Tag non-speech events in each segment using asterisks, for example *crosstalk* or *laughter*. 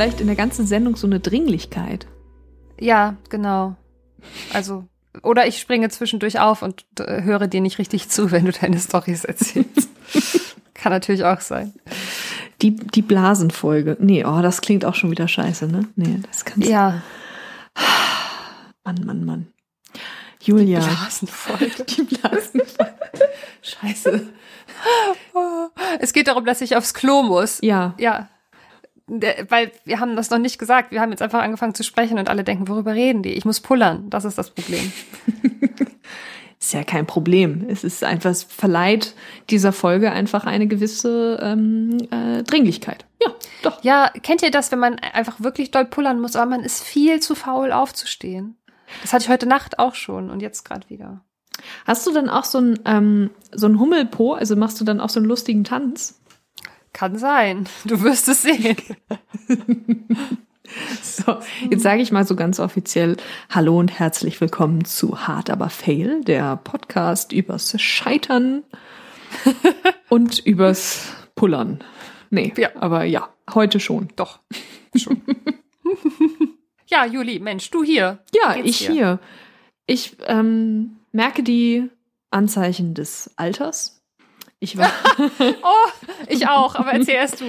vielleicht in der ganzen Sendung so eine Dringlichkeit. Ja, genau. Also, oder ich springe zwischendurch auf und äh, höre dir nicht richtig zu, wenn du deine Storys erzählst. *laughs* Kann natürlich auch sein. Die, die Blasenfolge. Nee, oh, das klingt auch schon wieder scheiße, ne? Nee, das kannst Ja, Mann, Mann, Mann. Julia. Blasenfolge. *laughs* Die Blasenfolge. Scheiße. Es geht darum, dass ich aufs Klo muss. Ja. Ja. Weil wir haben das noch nicht gesagt. Wir haben jetzt einfach angefangen zu sprechen und alle denken, worüber reden die? Ich muss pullern. Das ist das Problem. *laughs* Ist ja kein Problem. Es ist einfach, es verleiht dieser Folge einfach eine gewisse ähm, äh, Dringlichkeit. Ja, doch. Ja, kennt ihr das, wenn man einfach wirklich doll pullern muss, aber man ist viel zu faul aufzustehen? Das hatte ich heute Nacht auch schon und jetzt gerade wieder. Hast du dann auch so ein, ähm, so ein Hummelpo? Also machst du dann auch so einen lustigen Tanz? Kann sein. *laughs* Du wirst es sehen. *laughs* So, jetzt sage ich mal so ganz offiziell Hallo und herzlich willkommen zu Hart aber Fail, der Podcast übers Scheitern *laughs* und übers Pullern. Nee, Ja. aber ja, heute schon. Doch. Schon. ja, Juli, Mensch, du hier. Ja, ich dir? hier. Ich ähm, merke die Anzeichen des Alters. Ich war, *laughs* Oh, ich auch, aber *laughs* erzähl erst du.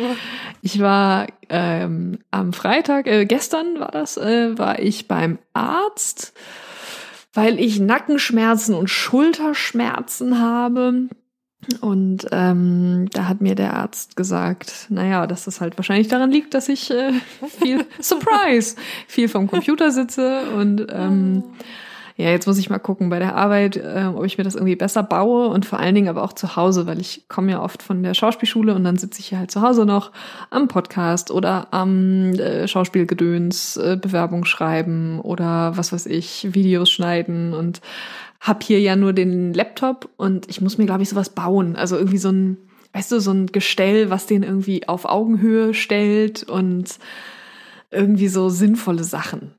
ich war ähm, am Freitag, äh, gestern war das, äh, war ich beim Arzt, weil ich Nackenschmerzen und Schulterschmerzen habe. Und ähm, da hat mir der Arzt gesagt, naja, dass das halt wahrscheinlich daran liegt, dass ich äh, viel, *laughs* Surprise, viel vom Computer sitze und ähm, ja, jetzt muss ich mal gucken bei der Arbeit, äh, ob ich mir das irgendwie besser baue und vor allen Dingen aber auch zu Hause, weil ich komme ja oft von der Schauspielschule und dann sitze ich hier halt zu Hause noch am Podcast oder am äh, Schauspielgedöns, äh, Bewerbung schreiben oder was weiß ich, Videos schneiden und hab hier ja nur den Laptop und ich muss mir, glaube ich, sowas bauen. Also irgendwie so ein, weißt du, so ein Gestell, was den irgendwie auf Augenhöhe stellt und irgendwie so sinnvolle Sachen.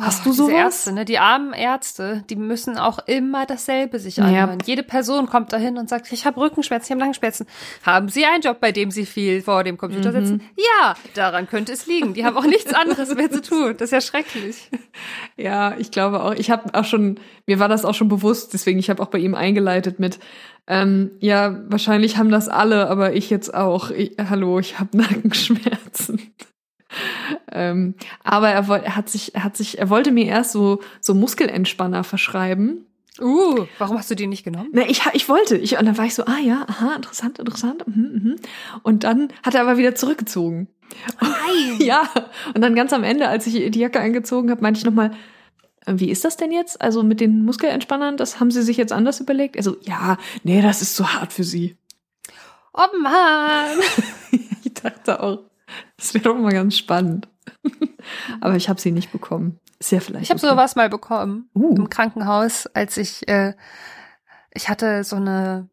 Hast du Oh, diese sowas? Ärzte, ne? Die armen Ärzte, die müssen auch immer dasselbe sich anhören. Jede Person kommt dahin und sagt, ich habe Rückenschmerzen, ich habe Nackenschmerzen. Haben Sie einen Job, bei dem Sie viel vor dem Computer Mhm. sitzen? Ja, daran könnte es liegen. Die haben auch nichts anderes mehr zu tun. Das ist ja schrecklich. *laughs* Ja, ich glaube auch. Ich habe auch schon, mir war das auch schon bewusst, deswegen ich habe auch bei ihm eingeleitet mit, ähm, ja, wahrscheinlich haben das alle, aber ich jetzt auch. Ich, hallo, ich habe *laughs* Nackenschmerzen. Ähm, aber er, er hat sich, er hat sich, er wollte mir erst so so Muskelentspanner verschreiben. Uh, warum hast du die nicht genommen? Ne, ich, ich wollte. Ich, und dann war ich so, ah ja, aha, interessant, interessant. Mhm, mhm. Und dann hat er aber wieder zurückgezogen. Nein. *laughs* Ja, und dann ganz am Ende, als ich die Jacke eingezogen habe, meinte ich nochmal, wie ist das denn jetzt? Also mit den Muskelentspannern, das haben Sie sich jetzt anders überlegt? Also, ja, nee, das ist zu hart für Sie. Oh Mann. *laughs* Ich dachte auch, das wäre doch mal ganz spannend. Aber ich habe sie nicht bekommen. Ist ja vielleicht. Ich habe okay. sowas mal bekommen Uh. im Krankenhaus, als ich, äh, ich hatte so eine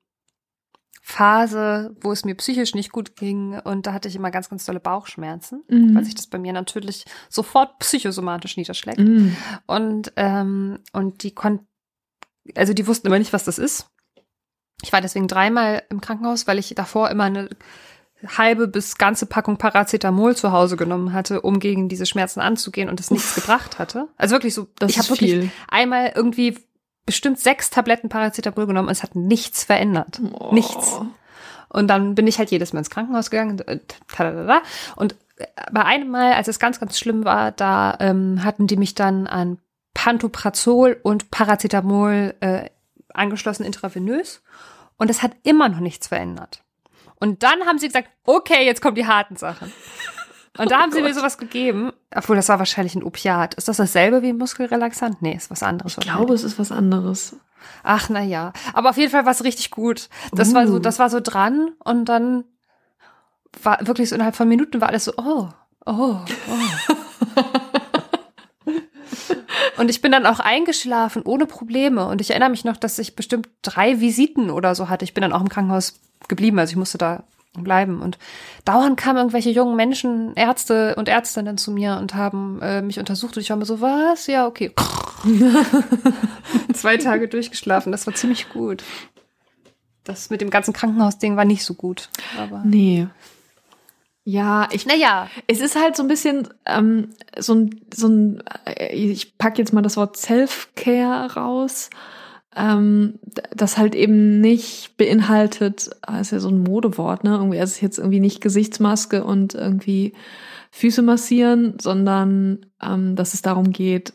Phase, wo es mir psychisch nicht gut ging und da hatte ich immer ganz, ganz tolle Bauchschmerzen, Mhm. weil sich das bei mir natürlich sofort psychosomatisch niederschlägt. Mm. Und, ähm, und die konnten, also die wussten immer nicht, was das ist. Ich war deswegen dreimal im Krankenhaus, weil ich davor immer eine halbe bis ganze Packung Paracetamol zu Hause genommen hatte, um gegen diese Schmerzen anzugehen und es nichts gebracht hatte. Also wirklich so, Das ich habe wirklich viel. einmal irgendwie bestimmt sechs Tabletten Paracetamol genommen und es hat nichts verändert. Oh. Nichts. Und dann bin ich halt jedes Mal ins Krankenhaus gegangen. äh, tadadada. Und äh, bei einem Mal, als es ganz, ganz schlimm war, da ähm, hatten die mich dann an Pantoprazol und Paracetamol äh, angeschlossen intravenös. Und es hat immer noch nichts verändert. Und dann haben sie gesagt, okay, jetzt kommen die harten Sachen. Und da *laughs* haben sie mir sowas gegeben, obwohl das war wahrscheinlich ein Opiat. Ist das dasselbe wie ein Muskelrelaxant? Nee, ist was anderes. Ich glaube, es ist was anderes. Ach, na ja. Aber auf jeden Fall war es richtig gut. Das war so, Uh. das war so dran und dann war wirklich so innerhalb von Minuten war alles so, oh, oh, oh. *laughs* und ich bin dann auch eingeschlafen ohne Probleme. Und ich erinnere mich noch, dass ich bestimmt drei Visiten oder so hatte. Ich bin dann auch im Krankenhaus geblieben, also ich musste da bleiben. Und dauernd kamen irgendwelche jungen Menschen, Ärzte und Ärztinnen zu mir und haben äh, mich untersucht. Und ich war mir so, was? Ja, okay. *laughs* Zwei Tage durchgeschlafen. Das war ziemlich gut. Das mit dem ganzen Krankenhausding war nicht so gut. Aber Nee. Ja, ich. Naja. Es ist halt so ein bisschen ähm, so ein, so ein, äh, ich pack jetzt mal das Wort Self-Care raus, ähm, das halt eben nicht beinhaltet, das ist ja so ein Modewort, ne? Irgendwie, es ist jetzt irgendwie nicht Gesichtsmaske und irgendwie Füße massieren, sondern ähm, dass es darum geht,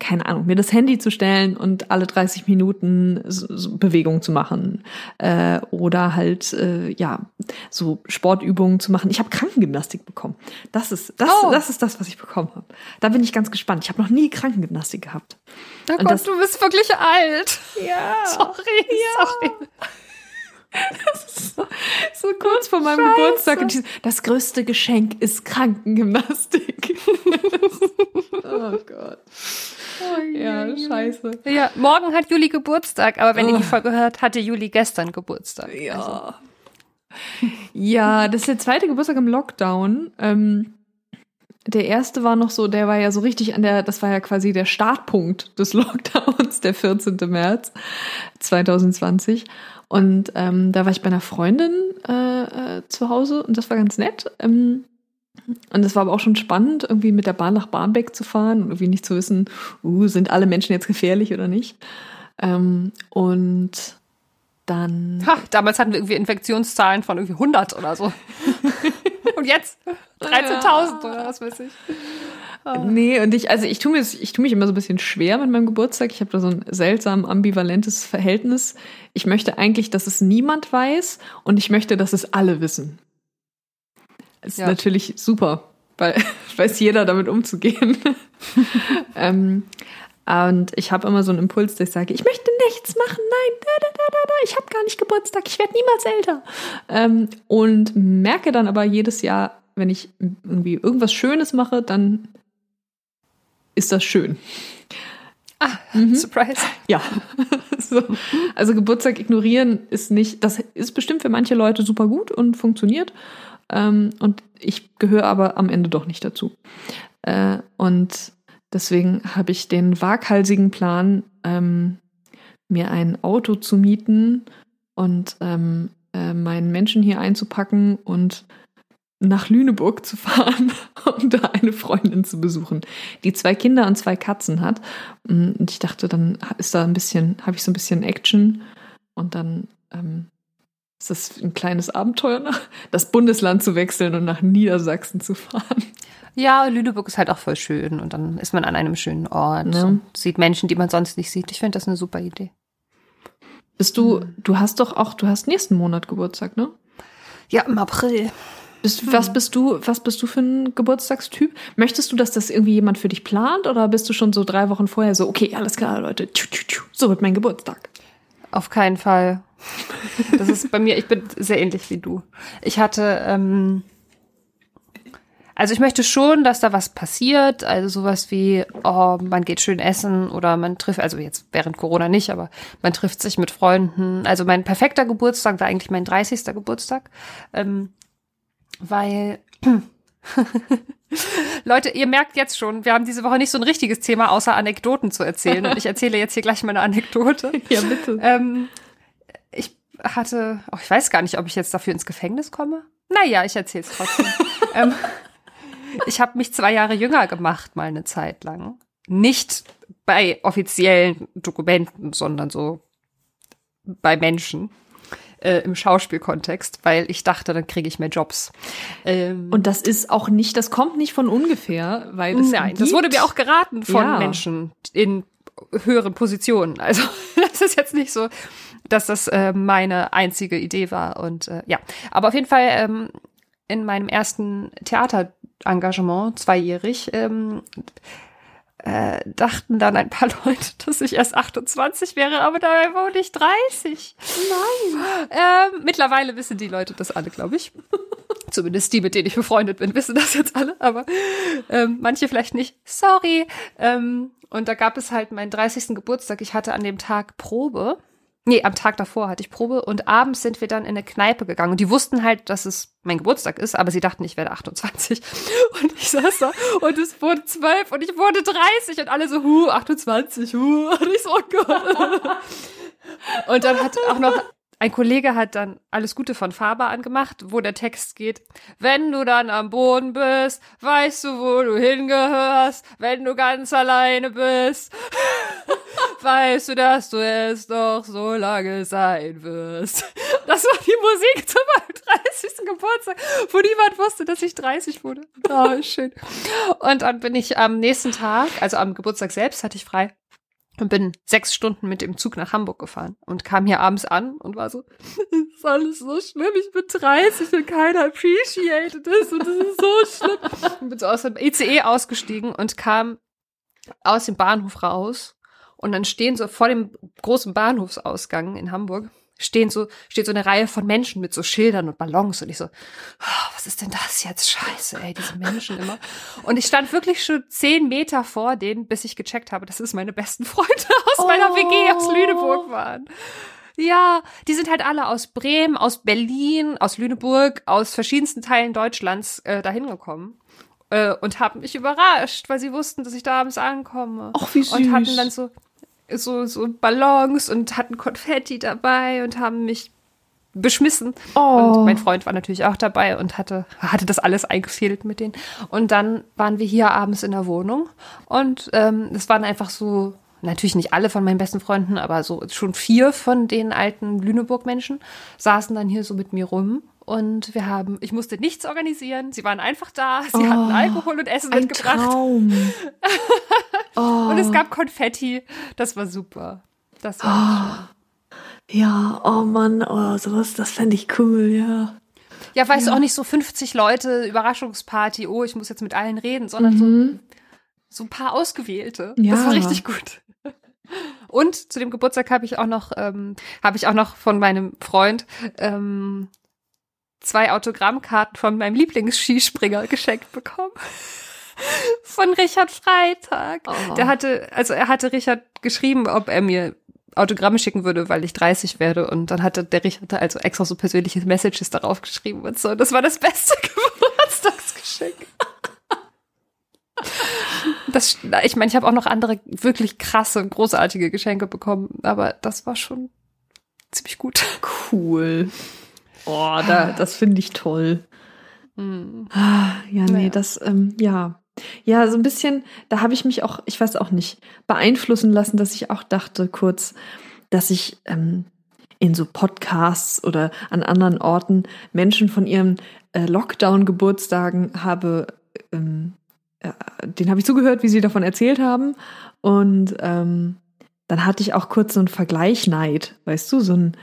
keine Ahnung, mir das Handy zu stellen und alle 30 Minuten so, Bewegungen zu machen äh, oder halt äh, ja so Sportübungen zu machen. Ich habe Krankengymnastik bekommen. Das ist das, Oh. das ist das, was ich bekommen habe. Da bin ich ganz gespannt. Ich habe noch nie Krankengymnastik gehabt. Oh Und Gott, das- du bist wirklich alt. Ja, Sorry, sorry. so, so kurz vor meinem Geburtstag. Und ich, das größte Geschenk ist Krankengymnastik. *laughs* oh Gott. Ja, scheiße. Ja, morgen hat Juli Geburtstag, aber wenn ihr die Oh. Folge hört, hatte Juli gestern Geburtstag. Ja. Ja, das ist der zweite Geburtstag im Lockdown. Ähm, der erste war noch so, der war ja so richtig an der, das war ja quasi der Startpunkt des *laughs* Lockdowns, der 14. März 2020. Und ähm, da war ich bei einer Freundin äh, äh, zu Hause und das war ganz nett. Ähm, und es war aber auch schon spannend, irgendwie mit der Bahn nach Barmbek zu fahren und irgendwie nicht zu wissen, uh, sind alle Menschen jetzt gefährlich oder nicht. Ähm, und dann Ha, damals hatten wir irgendwie Infektionszahlen von irgendwie 100 oder so. *laughs* Und jetzt 13.000 oder was weiß ich. Nee, und ich, also ich tue mir, ich tue mich immer so ein bisschen schwer mit meinem Geburtstag. Ich habe da so ein seltsam ambivalentes Verhältnis. Ich möchte eigentlich, dass es niemand weiß und ich möchte, dass es alle wissen. Ist Ja. natürlich super, weil *laughs* weiß jeder damit umzugehen. *laughs* ähm, und ich habe immer so einen Impuls, dass ich sage, ich möchte nichts machen, nein, da, da, da, da, ich habe gar nicht Geburtstag, ich werde niemals älter. Ähm, und merke dann aber jedes Jahr, wenn ich irgendwie irgendwas Schönes mache, dann ist das schön. Ah, Mhm. Surprise. Ja. *laughs* so. Also Geburtstag ignorieren ist nicht, das ist bestimmt für manche Leute super gut und funktioniert. Ähm, und ich gehöre aber am Ende doch nicht dazu. Äh, und deswegen habe ich den waghalsigen Plan, ähm, mir ein Auto zu mieten und ähm, äh, meinen Menschen hier einzupacken und nach Lüneburg zu *laughs* fahren, um da eine Freundin zu besuchen, die zwei Kinder und zwei Katzen hat. Und ich dachte, dann ist da ein bisschen, habe ich so ein bisschen Action und dann ähm, ist das ein kleines Abenteuer, nach- das Bundesland zu wechseln und nach Niedersachsen zu fahren. Ja, Lüneburg ist halt auch voll schön und dann ist man an einem schönen Ort Ja. und sieht Menschen, die man sonst nicht sieht. Ich finde das eine super Idee. Bist du, du hast doch auch, du hast nächsten Monat Geburtstag, ne? Ja, im April. Bist, Was bist du, was bist du für ein Geburtstagstyp? Möchtest du, dass das irgendwie jemand für dich plant oder bist du schon so drei Wochen vorher so, okay, alles klar, Leute, tschu, tschu, tschu, so wird mein Geburtstag? Auf keinen Fall. Das ist bei mir, ich bin sehr ähnlich wie du. Ich hatte, ähm, also ich möchte schon, dass da was passiert, also sowas wie, oh, man geht schön essen oder man trifft, also jetzt während Corona nicht, aber man trifft sich mit Freunden. Also mein perfekter Geburtstag war eigentlich mein 30. Geburtstag, ähm, weil *clears throat* Leute, ihr merkt jetzt schon, wir haben diese Woche nicht so ein richtiges Thema, außer Anekdoten zu erzählen. Und ich erzähle jetzt hier gleich mal eine Anekdote. *laughs* Ja, bitte. Ähm, ich hatte, oh, ich weiß gar nicht, ob ich jetzt dafür ins Gefängnis komme. Naja, ich erzähle es trotzdem. *laughs* ähm, ich habe mich zwei Jahre jünger gemacht, mal eine Zeit lang. Nicht bei offiziellen Dokumenten, sondern so bei Menschen äh, im Schauspielkontext, weil ich dachte, dann kriege ich mehr Jobs. Ähm, Und das ist auch nicht, das kommt nicht von ungefähr, weil es Nein, das wurde mir auch geraten von Ja. Menschen in höheren Positionen. *laughs* Also das ist jetzt nicht so, dass das äh, meine einzige Idee war. Und äh, ja, aber auf jeden Fall ähm, in meinem ersten Theaterengagement, zweijährig, ähm, äh, dachten dann ein paar *laughs* Leute, dass ich erst 28 wäre, aber dabei wurde ich 30. Nein. Ähm, mittlerweile wissen die Leute das alle, glaube ich. *laughs* Zumindest die, mit denen ich befreundet bin, wissen das jetzt alle, aber ähm, manche vielleicht nicht. Sorry. Ähm, und da gab es halt meinen 30. Geburtstag. Ich hatte an dem Tag Probe. Nee, am Tag davor hatte ich Probe und abends sind wir dann in eine Kneipe gegangen. Und die wussten halt, dass es mein Geburtstag ist, aber sie dachten, ich werde 28. *laughs* Und ich saß da und es wurde 12 und ich wurde 30 und alle so, hu, 28, hu. Und ich so, oh Gott. Und dann hat auch noch ein Kollege hat dann alles Gute von Faber angemacht, wo der Text geht, wenn du dann am Boden bist, weißt du, wo du hingehörst, wenn du ganz alleine bist, *laughs* weißt du, dass du es doch so lange sein wirst. Das war die Musik zu meinem 30. Geburtstag, wo niemand wusste, dass ich 30 wurde. Oh, schön. Und dann bin ich am nächsten Tag, also am Geburtstag selbst hatte ich frei, und bin sechs Stunden mit dem Zug nach Hamburg gefahren und kam hier abends an und war so, *laughs* das ist alles so schlimm, ich bin 30 und keiner appreciated this und das ist so schlimm. *laughs* Und bin so aus dem ICE ausgestiegen und kam aus dem Bahnhof raus und dann stehen so vor dem großen Bahnhofsausgang in Hamburg stehen so, steht so eine Reihe von Menschen mit so Schildern und Ballons und ich so, oh, was ist denn das jetzt? Scheiße, ey, diese Menschen immer. Und ich stand wirklich schon zehn Meter vor denen, bis ich gecheckt habe, dass es meine besten Freunde aus oh. meiner WG aus Lüneburg waren. Ja, die sind halt alle aus Bremen, aus Berlin, aus Lüneburg, aus verschiedensten Teilen Deutschlands äh, dahin gekommen äh, und haben mich überrascht, weil sie wussten, dass ich da abends ankomme. Ach, wie süß. Und hatten dann so, so, so Ballons und hatten Konfetti dabei und haben mich beschmissen. Oh. Und mein Freund war natürlich auch dabei und hatte, hatte das alles eingefädelt mit denen. Und dann waren wir hier abends in der Wohnung und ähm, es waren einfach so, natürlich nicht alle von meinen besten Freunden, aber so schon vier von den alten Lüneburg-Menschen saßen dann hier so mit mir rum und wir haben, ich musste nichts organisieren. Sie waren einfach da. Sie oh, hatten Alkohol und Essen ein mitgebracht. Traum. *laughs* oh. Und es gab Konfetti. Das war super. Das war oh. Ja, oh Mann, oh, sowas, das fände ich cool, ja. Ja, weißt ja. du auch nicht so 50 Leute, Überraschungsparty, oh, ich muss jetzt mit allen reden, sondern mhm. so, so ein paar Ausgewählte. Ja. Das war richtig gut. Und zu dem Geburtstag habe ich auch noch, ähm, habe ich auch noch von meinem Freund ähm, zwei Autogrammkarten von meinem Lieblingsskispringer geschenkt bekommen. Von Richard Freitag. Oh. Der hatte, also er hatte Richard geschrieben, ob er mir Autogramme schicken würde, weil ich 30 werde. Und dann hatte der Richard also extra so persönliche Messages darauf geschrieben und so. Das war das beste *laughs* Geburtstagsgeschenk. Das, ich meine, ich habe auch noch andere wirklich krasse, großartige Geschenke bekommen, aber das war schon ziemlich gut. Cool. Oh, da, das finde ich toll. Mhm. Ja, nee, naja. das, ähm, ja. Ja, so ein bisschen, da habe ich mich auch, ich weiß auch nicht, beeinflussen lassen, dass ich auch dachte kurz, dass ich ähm, in so Podcasts oder an anderen Orten Menschen von ihren äh, Lockdown-Geburtstagen habe, ähm, äh, den habe ich zugehört, wie sie davon erzählt haben. Und ähm, dann hatte ich auch kurz so einen Vergleichneid, weißt du, so ein,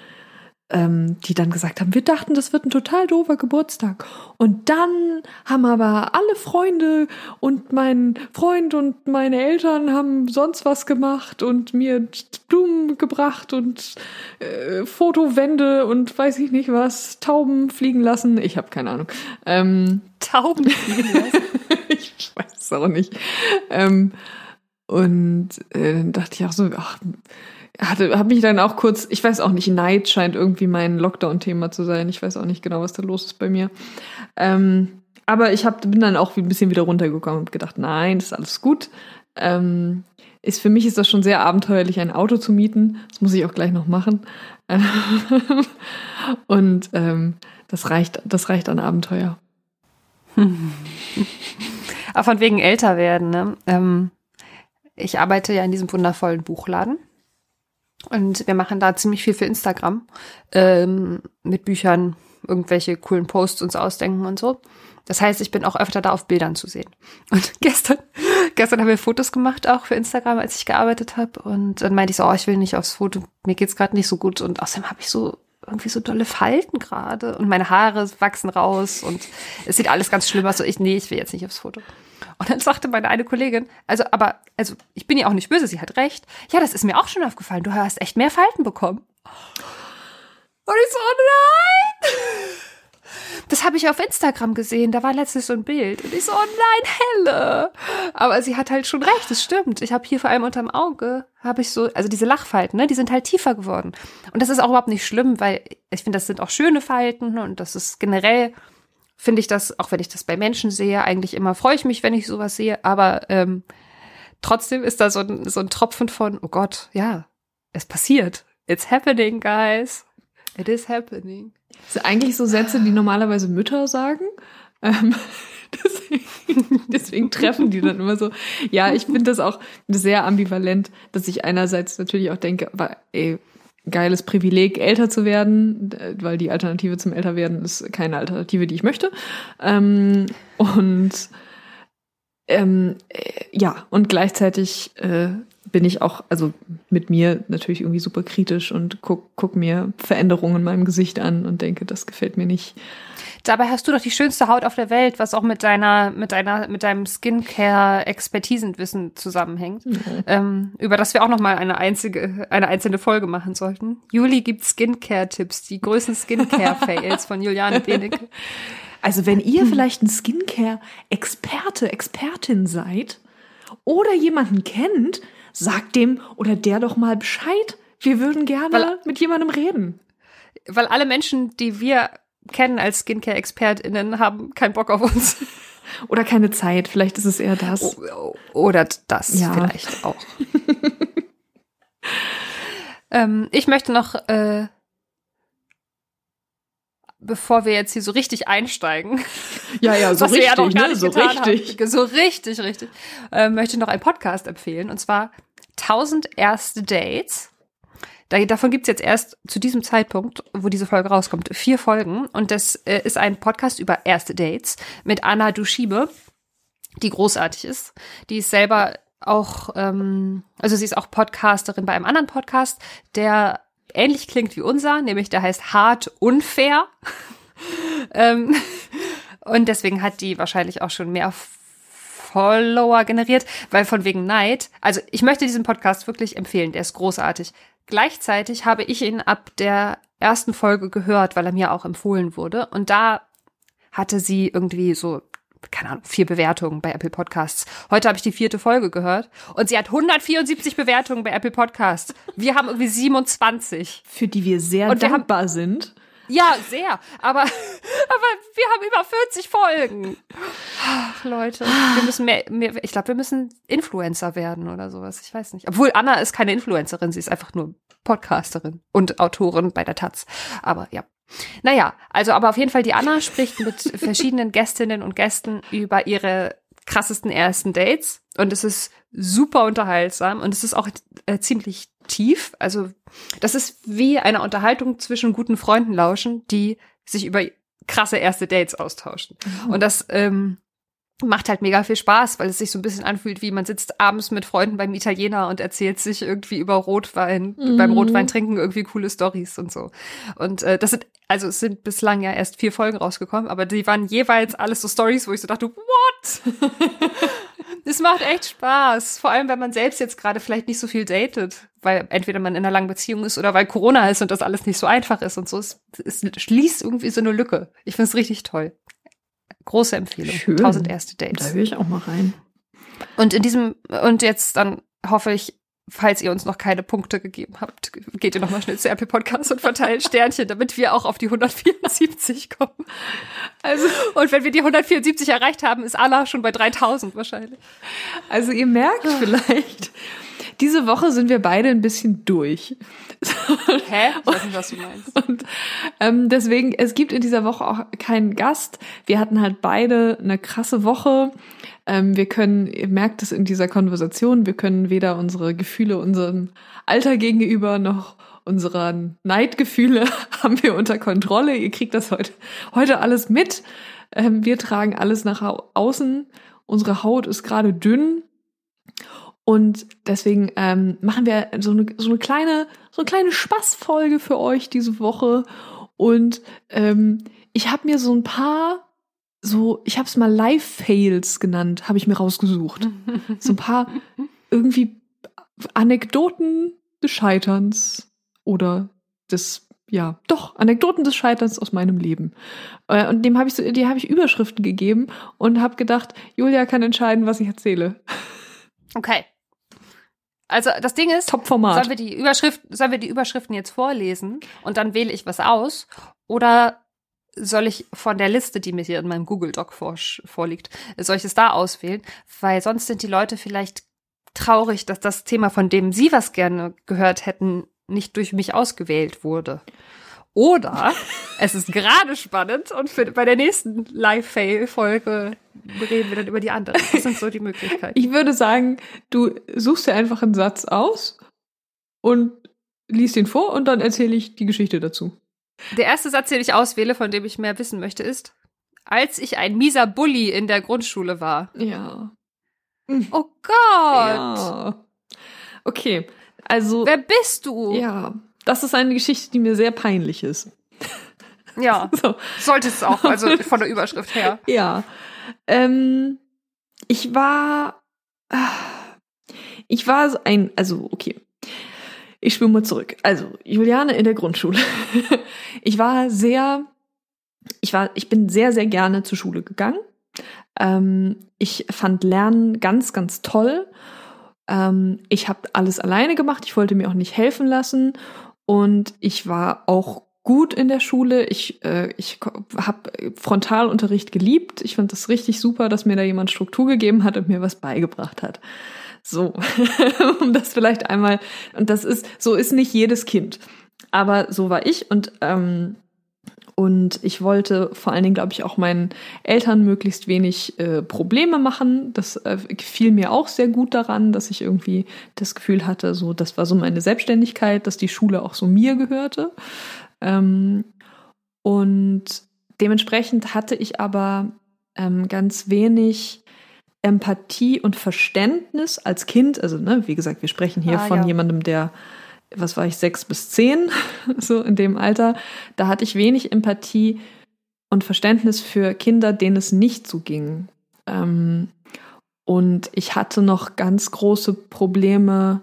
ähm, die dann gesagt haben, wir dachten, das wird ein total doofer Geburtstag. Und dann haben aber alle Freunde und mein Freund und meine Eltern haben sonst was gemacht und mir Blumen gebracht und äh, Fotowände und weiß ich nicht was, Tauben fliegen lassen. Ich habe keine Ahnung. Ähm, Tauben fliegen lassen? *laughs* ich weiß es auch nicht. Ähm, und äh, dann dachte ich auch so, ach, hatte, habe mich dann auch kurz, ich weiß auch nicht, Neid scheint irgendwie mein Lockdown-Thema zu sein. Ich weiß auch nicht genau, was da los ist bei mir. Ähm, aber ich hab, bin dann auch ein bisschen wieder runtergekommen und gedacht, nein, das ist alles gut. Ähm, ist für mich ist das schon sehr abenteuerlich, ein Auto zu mieten. Das muss ich auch gleich noch machen. *laughs* und ähm, das reicht, das reicht an Abenteuer. *laughs* Aber von wegen älter werden, ne? Ähm, ich arbeite ja in diesem wundervollen Buchladen. Und wir machen da ziemlich viel für Instagram ähm, mit Büchern, irgendwelche coolen Posts uns ausdenken und so. Das heißt, ich bin auch öfter da auf Bildern zu sehen. Und *laughs* gestern, gestern haben wir Fotos gemacht auch für Instagram, als ich gearbeitet habe. Und dann meinte ich so, oh, ich will nicht aufs Foto, mir geht's gerade nicht so gut. Und außerdem habe ich so irgendwie so dolle Falten gerade und meine Haare wachsen raus und es sieht alles ganz schlimm aus. So ich, nee, ich will jetzt nicht aufs Foto. Und dann sagte meine eine Kollegin, also, aber, also, ich bin ja auch nicht böse, sie hat recht. Ja, das ist mir auch schon aufgefallen. Du hast echt mehr Falten bekommen. Und ich so, oh nein! Das habe ich auf Instagram gesehen, da war letztens so ein Bild. Und ich so, oh nein, helle! Aber sie hat halt schon recht, das stimmt. Ich habe hier vor allem unterm Auge, habe ich so, also diese Lachfalten, ne, die sind halt tiefer geworden. Und das ist auch überhaupt nicht schlimm, weil ich finde, das sind auch schöne Falten und das ist generell finde ich das, auch wenn ich das bei Menschen sehe, eigentlich immer freue ich mich, wenn ich sowas sehe, aber ähm, trotzdem ist da so ein, so ein Tropfen von, oh Gott, ja, es passiert. It's happening, guys. It is happening. Das sind eigentlich so Sätze, die normalerweise Mütter sagen. Ähm, *laughs* deswegen, *laughs* deswegen treffen die dann immer so. Ja, ich finde das auch sehr ambivalent, dass ich einerseits natürlich auch denke, aber ey, geiles Privileg, älter zu werden, weil die Alternative zum Älterwerden ist keine Alternative, die ich möchte. Ähm, und ähm, äh, ja, und gleichzeitig äh, bin ich auch, also mit mir natürlich irgendwie super kritisch und guck, guck mir Veränderungen in meinem Gesicht an und denke, das gefällt mir nicht. Dabei hast du doch die schönste Haut auf der Welt, was auch mit deiner, mit deiner, mit deinem Skincare-Expertisenwissen zusammenhängt, mhm. ähm, über das wir auch noch mal eine einzige, eine einzelne Folge machen sollten. Juli gibt Skincare-Tipps, die größten Skincare-Fails von Juliane Benecke. Also wenn ihr vielleicht ein Skincare-Experte, Expertin seid oder jemanden kennt, sagt dem oder der doch mal Bescheid. Wir würden gerne weil, mit jemandem reden. Weil alle Menschen, die wir kennen als Skincare-ExpertInnen, haben keinen Bock auf uns. *laughs* Oder keine Zeit, vielleicht ist es eher das. Oder das ja. vielleicht auch. ähm, ich möchte noch, äh, bevor wir jetzt hier so richtig einsteigen. Ja, ja, so *laughs* richtig, ja ne? so richtig. Haben, so richtig, richtig. Äh, möchte ich noch einen Podcast empfehlen und zwar 1000 erste Dates. Da, davon gibt's jetzt erst zu diesem Zeitpunkt, wo diese Folge rauskommt, vier Folgen. Und das äh, ist ein Podcast über erste Dates mit Anna Duschibe, die großartig ist. Die ist selber auch, ähm, also sie ist auch Podcasterin bei einem anderen Podcast, der ähnlich klingt wie unser, nämlich der heißt Hart Unfair. *laughs* ähm, und deswegen hat die wahrscheinlich auch schon mehr Follower generiert, weil von wegen Neid. Also ich möchte diesen Podcast wirklich empfehlen, der ist großartig. Gleichzeitig habe ich ihn ab der ersten Folge gehört, weil er mir auch empfohlen wurde. Und da hatte sie irgendwie so, keine Ahnung, vier Bewertungen bei Apple Podcasts. Heute habe ich die vierte Folge gehört und sie hat 174 Bewertungen bei Apple Podcasts. Wir haben irgendwie 27. Für die wir sehr und dankbar haben, sind. Ja, sehr. Aber, *laughs* aber wir haben über 40 Folgen. Ach, Leute, wir müssen mehr, mehr ich glaube, wir müssen Influencer werden oder sowas. Ich weiß nicht. Obwohl Anna ist keine Influencerin, sie ist einfach nur Podcasterin und Autorin bei der Taz. Aber ja. Naja, also aber auf jeden Fall die Anna spricht mit *laughs* verschiedenen Gästinnen und Gästen über ihre krassesten ersten Dates und es ist super unterhaltsam und es ist auch äh, ziemlich tief. Also das ist wie eine Unterhaltung zwischen guten Freunden lauschen, die sich über krasse erste Dates austauschen. Oh. Und das ähm, macht halt mega viel Spaß, weil es sich so ein bisschen anfühlt, wie man sitzt abends mit Freunden beim Italiener und erzählt sich irgendwie über Rotwein, mhm. beim Rotwein trinken irgendwie coole Stories und so. Und äh, das sind, also es sind bislang ja erst vier Folgen rausgekommen, aber die waren jeweils alles so Stories, wo ich so dachte, what? *laughs* Es macht echt Spaß. Vor allem, wenn man selbst jetzt gerade vielleicht nicht so viel datet, weil entweder man in einer langen Beziehung ist oder weil Corona ist und das alles nicht so einfach ist und so. Es, es schließt irgendwie so eine Lücke. Ich finde es richtig toll. Große Empfehlung. Schön. 1000 erste Dates. Da will ich auch mal rein. Und in diesem, und jetzt dann hoffe ich, falls ihr uns noch keine Punkte gegeben habt, geht ihr noch mal schnell zu Apple Podcast und verteilt Sternchen, damit wir auch auf die 174 kommen. Also, und wenn wir die 174 erreicht haben, ist Allah schon bei 3000 wahrscheinlich. Also ihr merkt vielleicht, diese Woche sind wir beide ein bisschen durch. Hä? Ich weiß nicht, was du meinst. *laughs* Und ähm, deswegen, es gibt in dieser Woche auch keinen Gast. Wir hatten halt beide eine krasse Woche. Ähm, wir können, ihr merkt es in dieser Konversation, wir können weder unsere Gefühle unserem Alter gegenüber noch unserer Neidgefühle *laughs* haben wir unter Kontrolle. Ihr kriegt das heute, heute alles mit. Ähm, wir tragen alles nach außen. Unsere Haut ist gerade dünn. Und deswegen ähm, machen wir so eine, so eine kleine, so eine kleine Spaßfolge für euch diese Woche. Und ähm, ich habe mir so ein paar so, ich habe es mal Live-Fails genannt, habe ich mir rausgesucht. so ein paar *laughs* irgendwie Anekdoten des Scheiterns oder des, ja, doch, Anekdoten des Scheiterns aus meinem Leben. Äh, und dem habe ich so, die habe ich Überschriften gegeben und habe gedacht, Julia kann entscheiden, was ich erzähle. Okay. Also das Ding ist, Top-Format. Sollen wir die Überschrift, sollen wir die Überschriften jetzt vorlesen und dann wähle ich was aus? Oder soll ich von der Liste, die mir hier in meinem Google Doc vor, vorliegt, soll ich es da auswählen? Weil sonst sind die Leute vielleicht traurig, dass das Thema, von dem sie was gerne gehört hätten, nicht durch mich ausgewählt wurde. Oder es ist gerade spannend und für, bei der nächsten Live-Fail-Folge reden wir dann über die anderen. Das sind so die Möglichkeiten. Ich würde sagen, du suchst dir einfach einen Satz aus und liest ihn vor und dann erzähle ich die Geschichte dazu. Der erste Satz, den ich auswähle, von dem ich mehr wissen möchte, ist, als ich ein mieser Bully in der Grundschule war. Ja. Oh Gott! Ja. Okay, also. Wer bist du? Ja, das ist eine Geschichte, die mir sehr peinlich ist. Ja, *laughs* So. sollte es auch, also *laughs* von der Überschrift her. Ja. Ähm, ich war. äh, Ich war so ein. Also, okay. Ich spüre mal zurück. Also, Juliane in der Grundschule. *laughs* Ich war sehr. Ich war, ich bin sehr, sehr gerne zur Schule gegangen. Ähm, ich fand Lernen ganz, ganz toll. Ähm, ich habe alles alleine gemacht. Ich wollte mir auch nicht helfen lassen. Und ich war auch gut in der Schule. Ich, äh, ich habe Frontalunterricht geliebt. Ich fand das richtig super, dass mir da jemand Struktur gegeben hat und mir was beigebracht hat. So, *laughs* um das vielleicht einmal, und das ist, so ist nicht jedes Kind. Aber so war ich und, ähm, und ich wollte vor allen Dingen, glaube ich, auch meinen Eltern möglichst wenig äh, Probleme machen. Das äh, gefiel mir auch sehr gut daran, dass ich irgendwie das Gefühl hatte, so, das war so meine Selbstständigkeit, dass die Schule auch so mir gehörte. Ähm, und dementsprechend hatte ich aber ähm, ganz wenig Empathie und Verständnis als Kind. Also, ne, wie gesagt, wir sprechen hier Ah, von ja. jemandem, der, was war ich, sechs bis zehn, *laughs* so in dem Alter. Da hatte ich wenig Empathie und Verständnis für Kinder, denen es nicht so ging. Ähm, und ich hatte noch ganz große Probleme,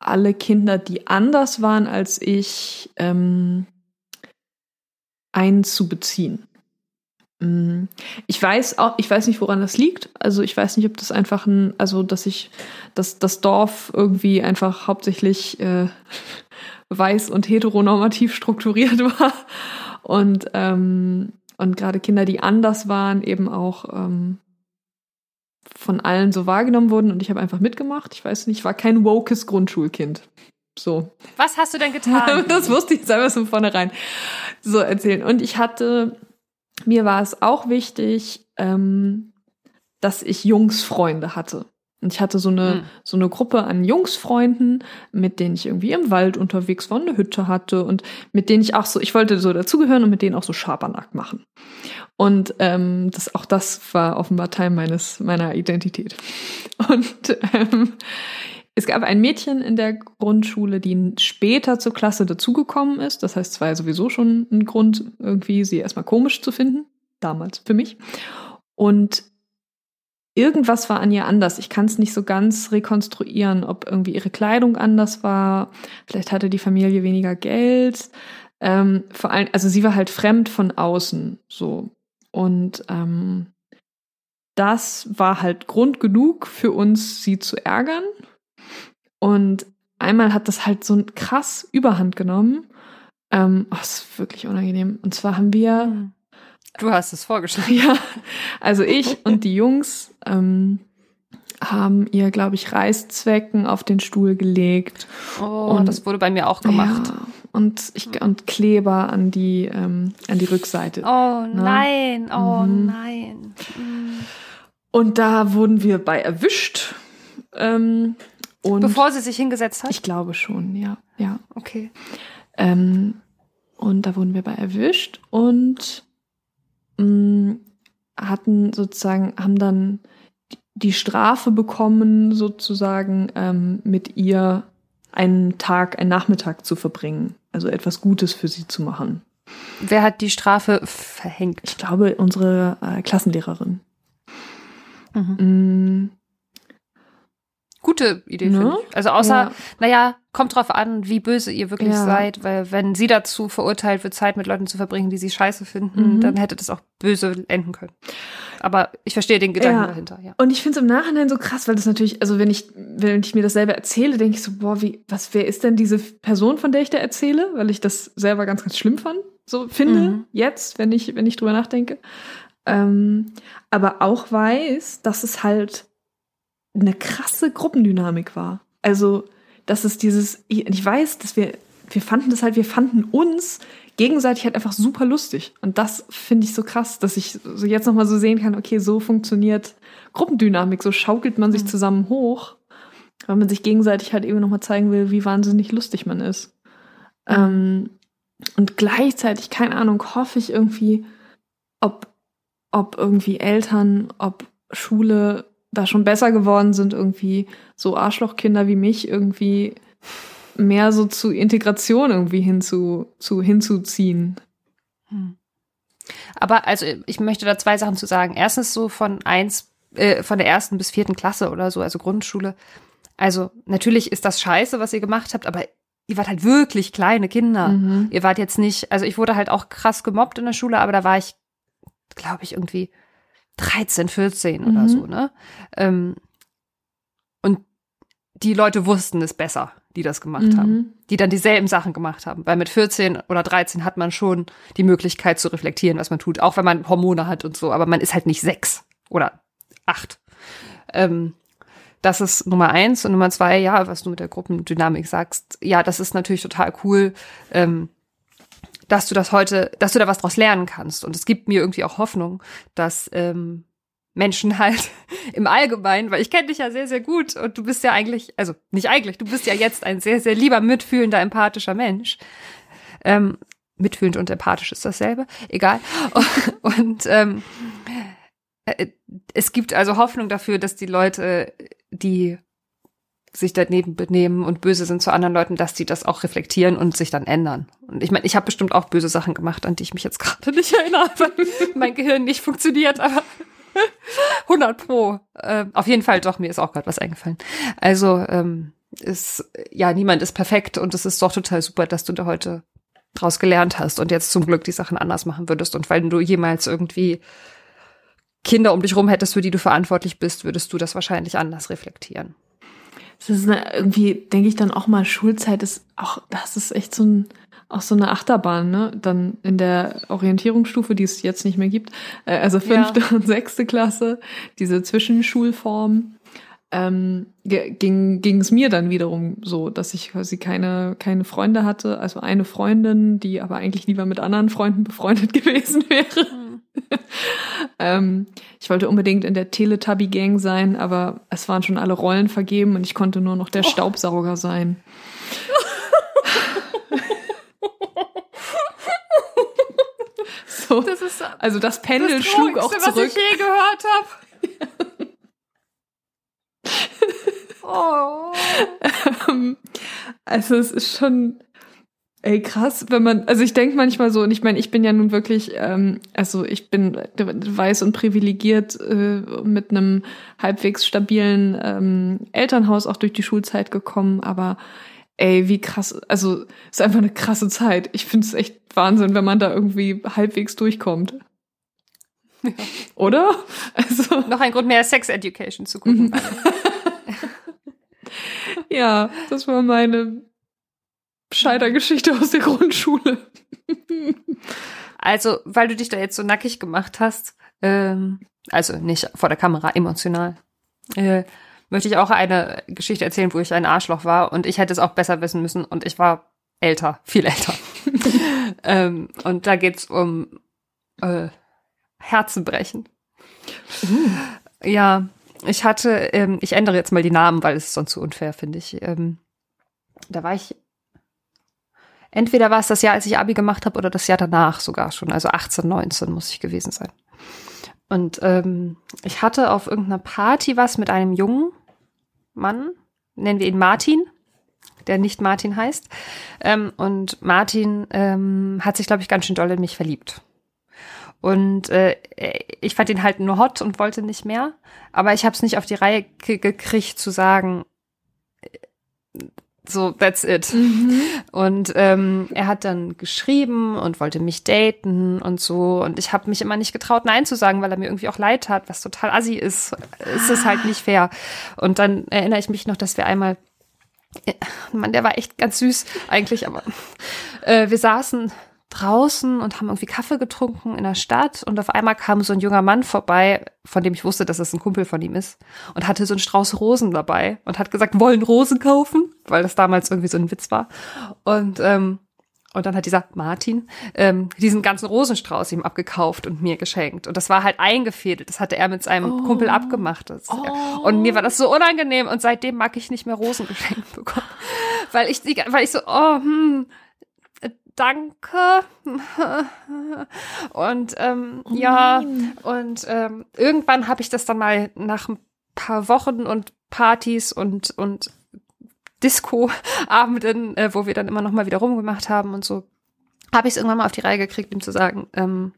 alle Kinder, die anders waren als ich, ähm, einzubeziehen. Mm, Ich weiß auch, ich weiß nicht, woran das liegt. Also ich weiß nicht, ob das einfach ein, also dass ich, dass das Dorf irgendwie einfach hauptsächlich äh, *laughs* weiß und heteronormativ strukturiert *laughs* war und ähm, und gerade Kinder, die anders waren, eben auch ähm, von allen so wahrgenommen wurden und ich habe einfach mitgemacht. Ich weiß nicht, ich war kein wokes Grundschulkind. So. Was hast du denn *laughs* getan? das wusste ich so von vornherein so erzählen. Und ich hatte, mir war es auch wichtig, ähm, dass ich Jungsfreunde hatte. Und ich hatte so eine, Hm. so eine Gruppe an Jungsfreunden, mit denen ich irgendwie im Wald unterwegs war, eine Hütte hatte und mit denen ich auch so, ich wollte so dazugehören und mit denen auch so Schabernack machen. Und ähm, das, auch das war offenbar Teil meines, meiner Identität. *laughs* Und ähm, es gab ein Mädchen in der Grundschule, die später zur Klasse dazugekommen ist. Das heißt, es war ja sowieso schon ein Grund, irgendwie sie erstmal komisch zu finden. Damals für mich. Und irgendwas war an ihr anders. Ich kann es nicht so ganz rekonstruieren, ob irgendwie ihre Kleidung anders war. Vielleicht hatte die Familie weniger Geld. Ähm, vor allem, also sie war halt fremd von außen, so. Und ähm, das war halt Grund genug für uns, sie zu ärgern. Und einmal hat das halt so ein krass Überhand genommen. Ähm, oh, das ist wirklich unangenehm. Und zwar haben wir, Du hast es vorgeschlagen. ja, also ich *laughs* und die Jungs ähm, haben ihr, glaube ich, Reißzwecken auf den Stuhl gelegt. Oh, Und- das wurde bei mir auch gemacht. Ja, und, ich, und Kleber an die, ähm, an die Rückseite. Oh nein, oh Mhm. nein. Mm. Und da wurden wir bei erwischt. Ähm, und Bevor sie sich hingesetzt hat? ich glaube schon, ja, ja. okay. Ähm, und da wurden wir bei erwischt und mh, hatten sozusagen, haben dann die- Strafe bekommen, sozusagen ähm, mit ihr einen Tag, einen Nachmittag zu verbringen. Also etwas Gutes für sie zu machen. Wer hat die Strafe verhängt? Ich glaube, unsere äh, Klassenlehrerin. Mhm. Gute Idee, Ne? finde ich. Also außer, Ja. naja, kommt drauf an, wie böse ihr wirklich Ja. seid, weil wenn sie dazu verurteilt wird, Zeit mit Leuten zu verbringen, die sie scheiße finden, Mhm. dann hätte das auch böse enden können. Aber ich verstehe den Gedanken Ja. dahinter, ja. Und ich finde es im Nachhinein so krass, weil das natürlich, also wenn ich, wenn ich mir das selber erzähle, denke ich so, boah, wie, was, wer ist denn diese Person, von der ich da erzähle? Weil ich das selber ganz, ganz schlimm fand, so finde, Mhm. jetzt, wenn ich, wenn ich drüber nachdenke. Ähm, aber auch weiß, dass es halt eine krasse Gruppendynamik war. Also, dass es dieses, ich weiß, dass wir, wir fanden das halt, wir fanden uns gegenseitig einfach super lustig. Und das finde ich so krass, dass ich so jetzt nochmal so sehen kann, okay, so funktioniert Gruppendynamik, so schaukelt man sich mhm. zusammen hoch, weil man sich gegenseitig halt eben nochmal zeigen will, wie wahnsinnig lustig man ist. Mhm. Ähm, und gleichzeitig, keine Ahnung, hoffe ich irgendwie, ob, ob irgendwie Eltern, ob Schule da schon besser geworden sind, irgendwie so Arschlochkinder wie mich irgendwie mehr so zu Integration irgendwie hinzu, zu, hinzuziehen. Hm. Aber also ich möchte da zwei Sachen zu sagen. Erstens so von eins, äh, von der ersten bis vierten Klasse oder so, also Grundschule. Also natürlich ist das scheiße, was ihr gemacht habt, aber ihr wart halt wirklich kleine Kinder. Mhm. Ihr wart jetzt nicht, also ich wurde halt auch krass gemobbt in der Schule, aber da war ich, glaube ich, irgendwie 13, 14 mhm. oder so, ne? Ähm, und die Leute wussten es besser, die das gemacht mhm. haben, die dann dieselben Sachen gemacht haben. Weil mit 14 oder 13 hat man schon die Möglichkeit zu reflektieren, was man tut, auch wenn man Hormone hat und so, aber man ist halt nicht sechs oder acht. Ähm, das ist Nummer eins. Und Nummer zwei, ja, was du mit der Gruppendynamik sagst, ja, das ist natürlich total cool, ähm, dass du das heute, dass du da was draus lernen kannst. Und es gibt mir irgendwie auch Hoffnung, dass ähm, Menschen halt *laughs* im Allgemeinen, weil ich kenne dich ja sehr, sehr gut und du bist ja eigentlich, also nicht eigentlich, du bist ja jetzt ein sehr, sehr lieber, mitfühlender, empathischer Mensch. Ähm, mitfühlend und empathisch ist dasselbe, egal. Und, *laughs* und ähm, äh, es gibt also Hoffnung dafür, dass die Leute, die sich daneben benehmen und böse sind zu anderen Leuten, dass die das auch reflektieren und sich dann ändern. Und ich meine, ich habe bestimmt auch böse Sachen gemacht, an die ich mich jetzt gerade *laughs* nicht erinnere, weil mein Gehirn nicht funktioniert, aber *laughs* 100 pro. Äh, auf jeden Fall doch, mir ist auch gerade was eingefallen. Also ähm, ist, ja, niemand ist perfekt und es ist doch total super, dass du da heute draus gelernt hast und jetzt zum Glück die Sachen anders machen würdest. Und weil du jemals irgendwie Kinder um dich rum hättest, für die du verantwortlich bist, würdest du das wahrscheinlich anders reflektieren. Das ist eine, irgendwie, denke ich dann auch mal, Schulzeit ist auch, das ist echt so ein, auch so eine Achterbahn, ne? Dann in der Orientierungsstufe, die es jetzt nicht mehr gibt, äh, also fünfte ja. und sechste Klasse, diese Zwischenschulform, ähm, ging ging es mir dann wiederum so, dass ich quasi keine keine Freunde hatte, also eine Freundin, die aber eigentlich lieber mit anderen Freunden befreundet *laughs* gewesen wäre. Mhm. *laughs* ähm, ich wollte unbedingt in der Teletubby-Gang sein, aber es waren schon alle Rollen vergeben und ich konnte nur noch der oh. Staubsauger sein. *laughs* so, das ist also das Pendel das schlug auch zurück. was ich je gehört habe. *laughs* oh. Ähm, also es ist schon Ey, krass, wenn man, also ich denke manchmal so, und ich meine, ich bin ja nun wirklich, ähm, also ich bin weiß und privilegiert äh, mit einem halbwegs stabilen ähm, Elternhaus auch durch die Schulzeit gekommen, aber ey, wie krass, also ist einfach eine krasse Zeit. Ich finde es echt Wahnsinn, wenn man da irgendwie halbwegs durchkommt. Ja. Oder? Also noch ein Grund mehr Sex Education zu gucken. *laughs* Ja, das war meine Scheitergeschichte aus der Grundschule. also, weil du dich da jetzt so nackig gemacht hast, ähm, also nicht vor der Kamera, emotional, äh, möchte ich auch eine Geschichte erzählen, wo ich ein Arschloch war und ich hätte es auch besser wissen müssen und ich war älter, viel älter. *laughs* ähm, und da geht's um äh, Herzenbrechen. Uh. Ja, ich hatte, ähm, ich ändere jetzt mal die Namen, weil es sonst zu unfair, finde ich. Ähm, da war ich Entweder war es das Jahr, als ich Abi gemacht habe, oder das Jahr danach sogar schon. Also 18, 19 muss ich gewesen sein. Und ähm, ich hatte auf irgendeiner Party was mit einem jungen Mann, nennen wir ihn Martin, der nicht Martin heißt. Ähm, und Martin ähm, hat sich, glaube ich, ganz schön doll in mich verliebt. Und äh, ich fand ihn halt nur hot und wollte nicht mehr. Aber ich habe es nicht auf die Reihe gekriegt zu sagen, so, that's it. Mhm. Und ähm, er hat dann geschrieben und wollte mich daten und so. Und ich habe mich immer nicht getraut, Nein zu sagen, weil er mir irgendwie auch leid hat, was total assi ist. Ist es halt nicht fair. Und dann erinnere ich mich noch, dass wir einmal Mann, der war echt ganz süß eigentlich, aber äh, wir saßen draußen und haben irgendwie Kaffee getrunken in der Stadt und auf einmal kam so ein junger Mann vorbei, von dem ich wusste, dass es ein Kumpel von ihm ist und hatte so einen Strauß Rosen dabei und hat gesagt, wollen Rosen kaufen, weil das damals irgendwie so ein Witz war und ähm, Und dann hat dieser Martin ähm, diesen ganzen Rosenstrauß ihm abgekauft und mir geschenkt. Und das war halt eingefädelt. Das hatte er mit seinem Oh. Kumpel abgemacht. Das, Oh. Und mir war das so unangenehm. Und seitdem mag ich nicht mehr Rosen geschenkt bekommen. Weil ich, weil ich so, oh, hm, danke. *laughs* Und ähm, Oh ja, und ähm, irgendwann habe ich das dann mal nach ein paar Wochen und Partys und, und Disco-Abenden, äh, wo wir dann immer noch mal wieder rumgemacht haben und so, habe ich es irgendwann mal auf die Reihe gekriegt, ihm zu sagen, ähm,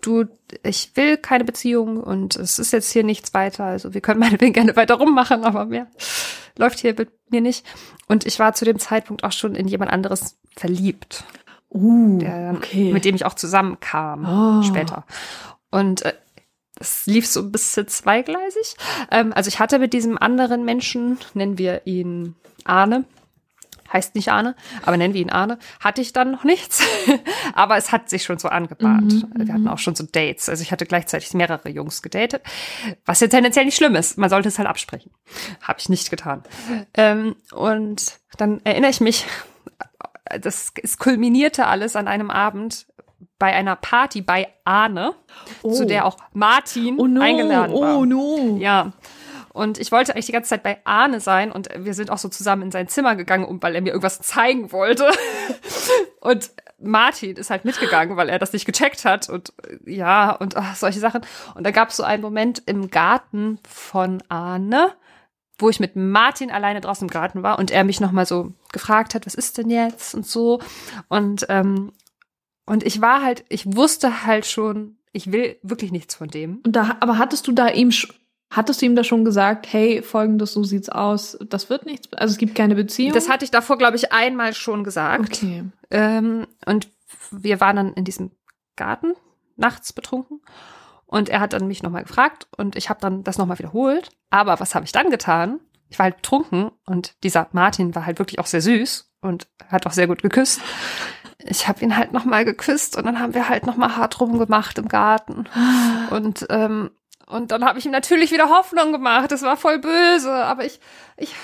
du, ich will keine Beziehung und es ist jetzt hier nichts weiter. Also wir können meinetwegen *laughs* gerne weiter rummachen, aber mehr läuft hier mit mir nicht. Und ich war zu dem Zeitpunkt auch schon in jemand anderes verliebt Uh, der, okay. mit dem ich auch zusammenkam Oh. später. Und äh, es lief so ein bisschen zweigleisig. Ähm, also ich hatte mit diesem anderen Menschen, nennen wir ihn Arne, heißt nicht Arne, aber nennen wir ihn Arne, hatte ich dann noch nichts. *laughs* aber es hat sich schon so angebahnt. Mhm, wir hatten auch schon so Dates. Also ich hatte gleichzeitig mehrere Jungs gedatet, was ja tendenziell nicht schlimm ist. Man sollte es halt absprechen. Habe ich nicht getan. Ähm, und dann erinnere ich mich, das es kulminierte alles an einem Abend bei einer Party bei Arne, Oh. zu der auch Martin oh no, eingeladen war. oh no. Ja. Und ich wollte eigentlich die ganze Zeit bei Arne sein und wir sind auch so zusammen in sein Zimmer gegangen, um, weil er mir irgendwas zeigen wollte. *laughs* und Martin ist halt mitgegangen, weil er das nicht gecheckt hat und ja, und ach, solche Sachen. Und da gab es so einen Moment im Garten von Arne, wo ich mit Martin alleine draußen im Garten war und er mich nochmal so gefragt hat, was ist denn jetzt und so. Und, ähm, und ich war halt, ich wusste halt schon, ich will wirklich nichts von dem. Und da, aber hattest du da ihm, hattest du ihm da schon gesagt, hey, folgendes, so sieht's aus, das wird nichts, also es gibt keine Beziehung? Das hatte ich davor, glaube ich, einmal schon gesagt. Okay. Ähm, und wir waren dann in diesem Garten nachts betrunken. Und er hat dann mich nochmal gefragt und ich habe dann das nochmal wiederholt. Aber was habe ich dann getan? Ich war halt betrunken und dieser Martin war halt wirklich auch sehr süß und hat auch sehr gut geküsst. Ich habe ihn halt nochmal geküsst und dann haben wir halt nochmal hart rumgemacht im Garten. Und, ähm, und dann habe ich ihm natürlich wieder Hoffnung gemacht. Das war voll böse, aber ich, ich,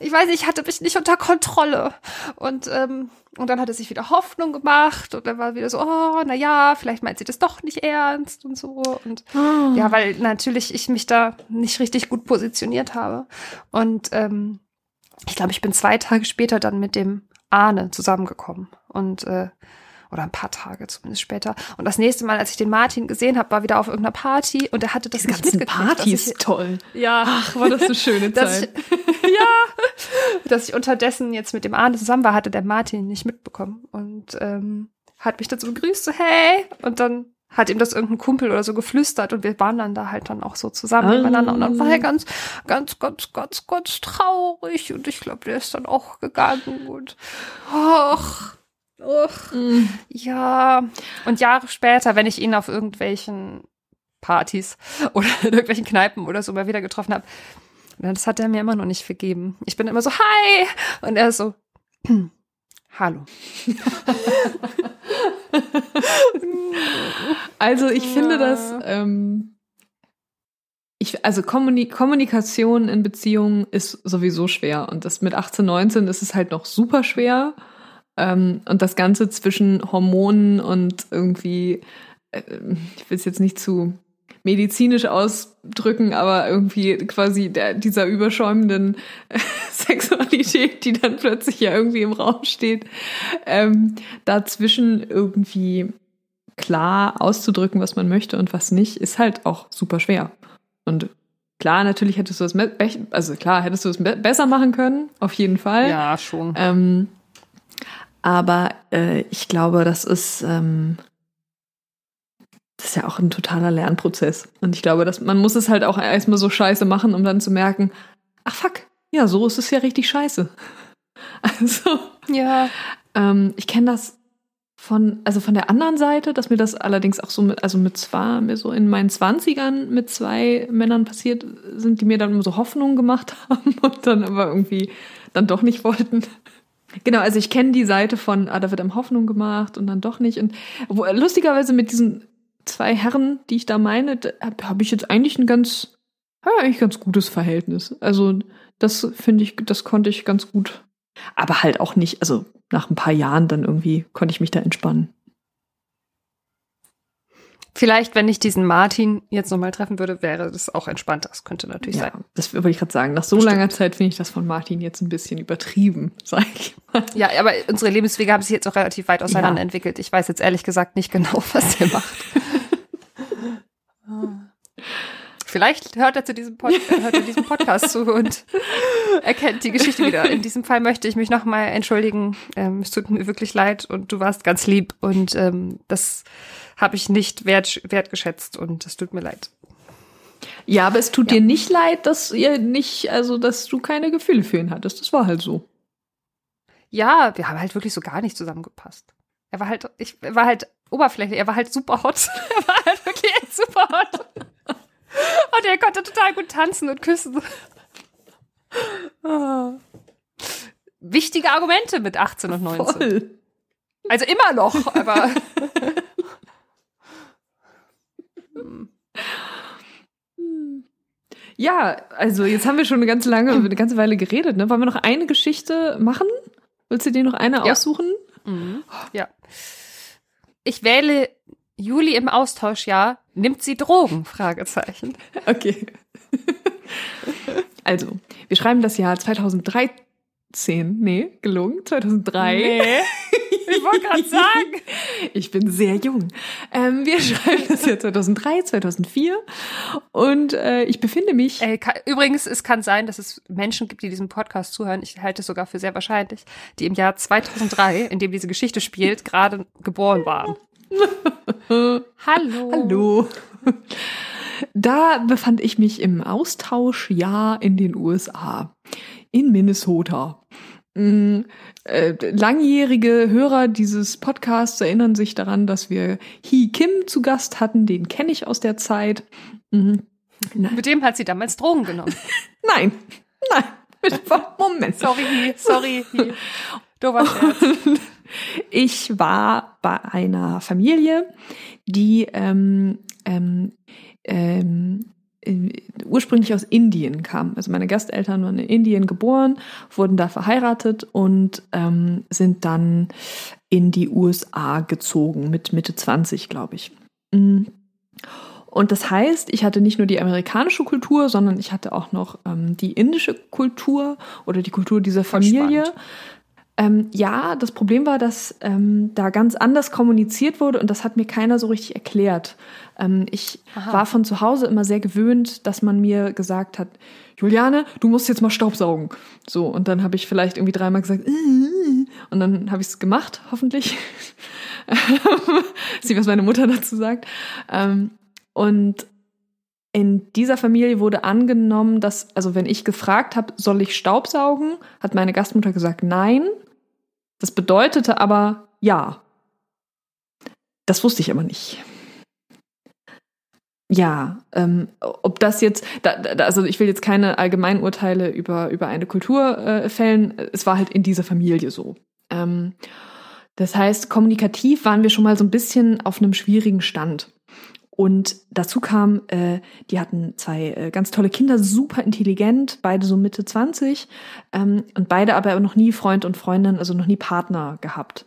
ich weiß nicht, ich hatte mich nicht unter Kontrolle. Und, ähm, und dann hat er sich wieder Hoffnung gemacht und er war wieder so, oh, na ja, vielleicht meint sie das doch nicht ernst und so. Und Ah. ja, weil natürlich ich mich da nicht richtig gut positioniert habe. Und ähm, ich glaube, ich bin zwei Tage später dann mit dem Arne zusammengekommen. Und äh, oder ein paar Tage zumindest später. Und das nächste Mal, als ich den Martin gesehen habe, war wieder auf irgendeiner Party und er hatte das Diese nicht mitgekriegt. Partys, ich, toll. ja, Ach, war das eine schöne *laughs* Zeit. ich, *laughs* ja, dass ich unterdessen jetzt mit dem Arne zusammen war, hatte der Martin nicht mitbekommen und ähm, hat mich dazu begrüßt, so hey, und dann hat ihm das irgendein Kumpel oder so geflüstert und wir waren dann da halt dann auch so zusammen Ah. nebeneinander und dann war er ganz, ganz, ganz, ganz, ganz traurig und ich glaube, der ist dann auch gegangen und ach, ach, Mm. ja. Und Jahre später, wenn ich ihn auf irgendwelchen Partys *laughs* oder in irgendwelchen Kneipen oder so mal wieder getroffen habe, das hat er mir immer noch nicht vergeben. Ich bin immer so, hi! Und er ist so, *clears throat* hallo. *laughs* Also ich finde das, ähm, ich, also Kommuni Kommunikation in Beziehungen ist sowieso schwer und das mit 18, 19 ist es halt noch super schwer. Ähm, und das Ganze zwischen Hormonen und irgendwie, äh, ich will es jetzt nicht zu medizinisch ausdrücken, aber irgendwie quasi der, dieser überschäumenden *laughs* Sexualität, die dann plötzlich ja irgendwie im Raum steht, ähm, dazwischen irgendwie klar auszudrücken, was man möchte und was nicht, ist halt auch super schwer. Und klar, natürlich hättest du me- also klar, hättest du es be besser machen können, auf jeden Fall. Ja, schon. Ähm, aber äh, ich glaube, das ist, ähm, das ist ja auch ein totaler Lernprozess. Und ich glaube, dass man muss es halt auch erstmal so scheiße machen, um dann zu merken, ach fuck, ja, so ist es ja richtig scheiße. *laughs* Also, Ja. ähm, ich kenne das von, also von der anderen Seite, dass mir das allerdings auch so mit, also mit zwar mir so in meinen Zwanzigern mit zwei Männern passiert sind, die mir dann immer so Hoffnung gemacht *laughs* haben und dann aber irgendwie dann doch nicht wollten. Genau, also ich kenne die Seite von, ah, da wird einem Hoffnung gemacht und dann doch nicht. Und wo, lustigerweise mit diesen zwei Herren, die ich da meine, habe hab ich jetzt eigentlich ein ganz, ja, eigentlich ganz gutes Verhältnis. Also das finde ich, das konnte ich ganz gut Aber halt auch nicht, also nach ein paar Jahren dann irgendwie konnte ich mich da entspannen. Vielleicht, wenn ich diesen Martin jetzt nochmal treffen würde, wäre das auch entspannter. Das könnte natürlich Ja, sein. das wollte ich gerade sagen. Nach so Bestimmt. langer Zeit finde ich das von Martin jetzt ein bisschen übertrieben, *laughs* sag ich mal. Ja, aber unsere Lebenswege haben sich jetzt auch relativ weit auseinander Ja. entwickelt. Ich weiß jetzt ehrlich gesagt nicht genau, *laughs* was der macht. *laughs* Vielleicht hört er zu diesem, Pod hört er diesem Podcast zu und erkennt die Geschichte wieder. In diesem Fall möchte ich mich nochmal entschuldigen. Ähm, es tut mir wirklich leid und du warst ganz lieb und ähm, das habe ich nicht wert, wertgeschätzt und es tut mir leid. Ja, aber es tut Ja. dir nicht leid, dass ihr nicht, also dass du keine Gefühle für ihn hattest. Das war halt so. Ja, wir haben halt wirklich so gar nicht zusammengepasst. Er war halt, ich er war halt oberflächlich, er war halt super hot. *laughs* er war halt wirklich echt super hot. *laughs* Und er konnte total gut tanzen und küssen. Ah. Wichtige Argumente mit 18 und 19. Voll. Also immer noch, aber *laughs* Ja, also jetzt haben wir schon eine ganz lange, eine ganze Weile geredet. Ne? Wollen wir noch eine Geschichte machen? Willst du dir noch eine Ja. aussuchen? Mhm. ja. Ich wähle Juli im Austauschjahr. Nimmt sie Drogen? Fragezeichen. Okay. also, wir schreiben das Jahr 2013. Nee, gelungen. 2003. Ich wollte gerade sagen. Ich bin sehr jung. Ähm, wir *laughs* schreiben das Jahr 2003, 2004. Und äh, ich befinde mich. Ey, ka- übrigens, es kann sein, dass es Menschen gibt, die diesem Podcast zuhören. Ich halte es sogar für sehr wahrscheinlich, die im Jahr 2003, in dem diese Geschichte spielt, gerade geboren waren. *laughs* Hallo. Hallo. Da befand ich mich im Austauschjahr in den USA, in Minnesota. Mm, äh, langjährige Hörer dieses Podcasts erinnern sich daran, dass wir Hee Kim zu Gast hatten. Den kenne ich aus der Zeit. Mhm. Nein, Mit dem hat sie damals Drogen genommen. *laughs* nein, nein. *laughs* Moment. Sorry, sorry. Dober Scherz. Ich war bei einer Familie, die ähm, ähm, ähm, äh, ursprünglich aus Indien kam. Also meine Gasteltern waren in Indien geboren, wurden da verheiratet und ähm, sind dann in die USA gezogen mit Mitte 20, glaube ich. Mm. Und das heißt, ich hatte nicht nur die amerikanische Kultur, sondern ich hatte auch noch ähm, die indische Kultur oder die Kultur dieser Familie. spannend. Ähm, ja, das Problem war, dass ähm, da ganz anders kommuniziert wurde und das hat mir keiner so richtig erklärt. Ähm, ich Aha. war von zu Hause immer sehr gewöhnt, dass man mir gesagt hat, Juliane, du musst jetzt mal Staubsaugen. So, und dann habe ich vielleicht irgendwie dreimal gesagt, "Äh", und dann habe ich es gemacht, hoffentlich. *laughs* Sieh, was meine Mutter dazu sagt. Ähm, und in dieser Familie wurde angenommen, dass, also wenn ich gefragt habe, soll ich Staubsaugen, hat meine Gastmutter gesagt, nein. Das bedeutete aber ja. Das wusste ich aber nicht. Ja, ähm, ob das jetzt, da, da, also ich will jetzt keine Allgemeinurteile über, über eine Kultur äh, fällen, es war halt in dieser Familie so. Ähm, das heißt, kommunikativ waren wir schon mal so ein bisschen auf einem schwierigen Stand. Und dazu kam, äh, die hatten zwei äh, ganz tolle Kinder, super intelligent, beide so Mitte 20 ähm, und beide aber noch nie Freund und Freundin, also noch nie Partner gehabt.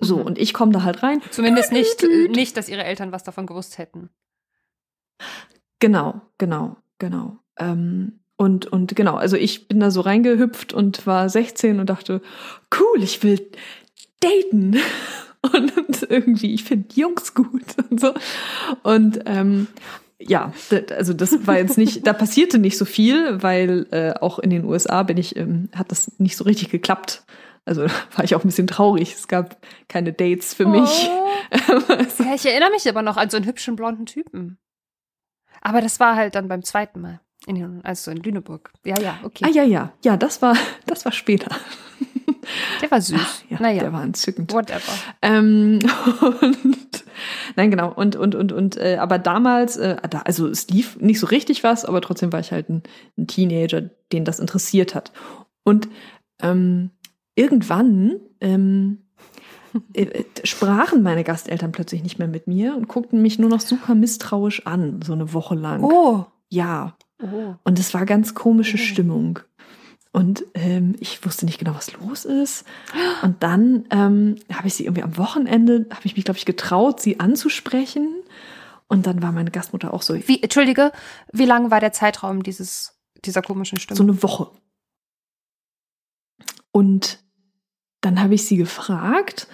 So, Mhm. und ich komme da halt rein. Zumindest nicht, äh, nicht, dass ihre Eltern was davon gewusst hätten. Genau, genau, genau. Ähm, und, und genau, also ich bin da so reingehüpft und war 16 und dachte, cool, ich will daten. *laughs* Und, irgendwie, ich finde Jungs gut und so. Und ähm, ja, also das war jetzt nicht, da passierte nicht so viel, weil äh, auch in den USA bin ich, ähm, hat das nicht so richtig geklappt. Also *laughs* war ich auch ein bisschen traurig. Es gab keine Dates für mich. Oh. *laughs* Ja, ich erinnere mich aber noch an so einen hübschen blonden Typen. Aber das war halt dann beim zweiten Mal. In, also in Lüneburg. Ja, ja, okay. Ah ja, ja, ja, das war, das war später. Der war süß. Ja, naja, der war entzückend. whatever. Ähm, *laughs* und nein, genau. Und und und und äh, aber damals, äh, da, also es lief nicht so richtig was, aber trotzdem war ich halt ein, ein Teenager, den das interessiert hat. Und ähm, irgendwann ähm, äh, äh, sprachen meine Gasteltern plötzlich nicht mehr mit mir und guckten mich nur noch super misstrauisch an, so eine Woche lang. Oh. Ja. oh. Und es war ganz komische Oh. Stimmung. Und ähm, ich wusste nicht genau, was los ist. Und dann ähm, habe ich sie irgendwie am Wochenende, habe ich mich, glaube ich, getraut, sie anzusprechen. Und dann war meine Gastmutter auch so. Wie, Entschuldige, wie lang war der Zeitraum dieses, dieser komischen Stimme? So eine Woche. Und dann habe ich sie gefragt